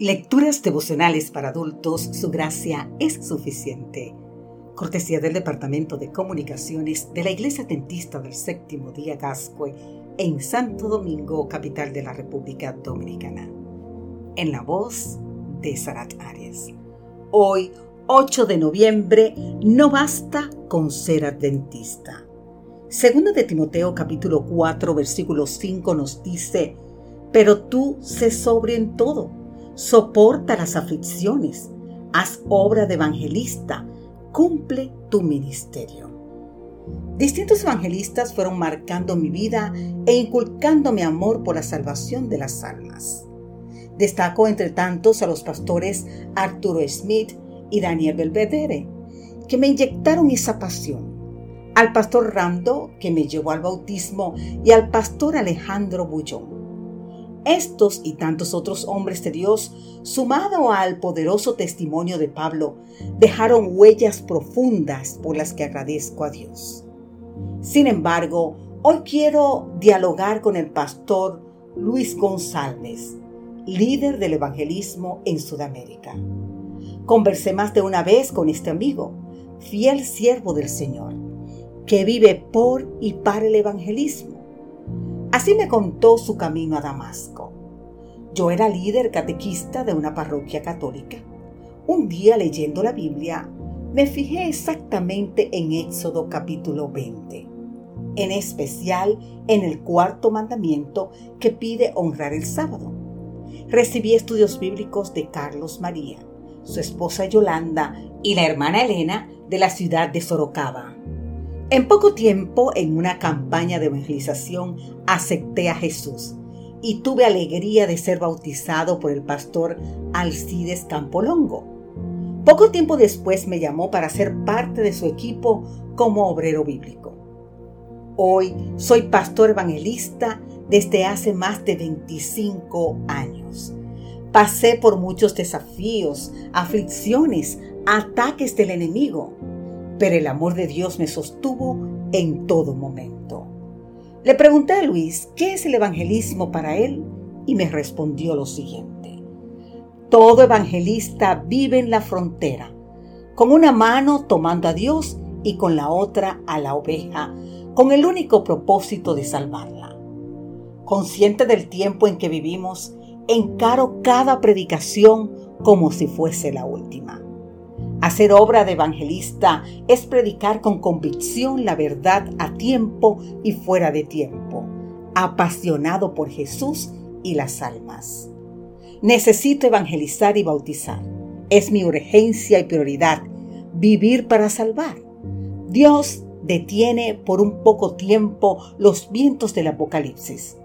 Lecturas devocionales para adultos, su gracia es suficiente. Cortesía del Departamento de Comunicaciones de la Iglesia Tentista del Séptimo Día Gascue en Santo Domingo, capital de la República Dominicana. En la voz de Sarat Arias. Hoy, 8 de noviembre, no basta con ser adventista. Segundo de Timoteo capítulo 4 versículo 5 nos dice, pero tú sé sobre en todo, soporta las aflicciones, haz obra de evangelista, cumple tu ministerio. Distintos evangelistas fueron marcando mi vida e inculcando mi amor por la salvación de las almas. Destaco entre tantos a los pastores Arturo Smith y Daniel Belvedere, que me inyectaron esa pasión. Al pastor Rando, que me llevó al bautismo, y al pastor Alejandro Bullón. Estos y tantos otros hombres de Dios, sumado al poderoso testimonio de Pablo, dejaron huellas profundas por las que agradezco a Dios. Sin embargo, hoy quiero dialogar con el pastor Luis González, líder del evangelismo en Sudamérica. Conversé más de una vez con este amigo, fiel siervo del Señor, que vive por y para el evangelismo Así me contó su camino a Damasco. Yo era líder catequista de una parroquia católica. Un día leyendo la Biblia, me fijé exactamente en Éxodo capítulo 20, en especial en el cuarto mandamiento que pide honrar el sábado. Recibí estudios bíblicos de Carlos María, su esposa Yolanda y la hermana Elena de la ciudad de Sorocaba. En poco tiempo, en una campaña de evangelización, acepté a Jesús y tuve alegría de ser bautizado por el pastor Alcides Campolongo. Poco tiempo después me llamó para ser parte de su equipo como obrero bíblico. Hoy soy pastor evangelista desde hace más de 25 años. Pasé por muchos desafíos, aflicciones, ataques del enemigo pero el amor de Dios me sostuvo en todo momento. Le pregunté a Luis qué es el evangelismo para él y me respondió lo siguiente. Todo evangelista vive en la frontera, con una mano tomando a Dios y con la otra a la oveja, con el único propósito de salvarla. Consciente del tiempo en que vivimos, encaro cada predicación como si fuese la última. Hacer obra de evangelista es predicar con convicción la verdad a tiempo y fuera de tiempo, apasionado por Jesús y las almas. Necesito evangelizar y bautizar. Es mi urgencia y prioridad vivir para salvar. Dios detiene por un poco tiempo los vientos del Apocalipsis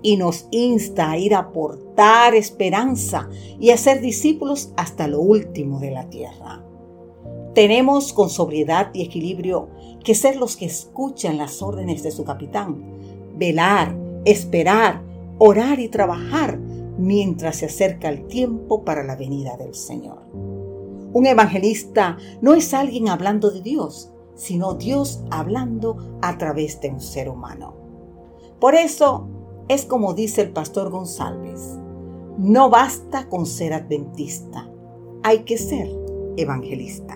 y nos insta a ir a aportar esperanza y a ser discípulos hasta lo último de la tierra. Tenemos con sobriedad y equilibrio que ser los que escuchan las órdenes de su capitán, velar, esperar, orar y trabajar mientras se acerca el tiempo para la venida del Señor. Un evangelista no es alguien hablando de Dios, sino Dios hablando a través de un ser humano. Por eso es como dice el pastor González, no basta con ser adventista, hay que ser evangelista.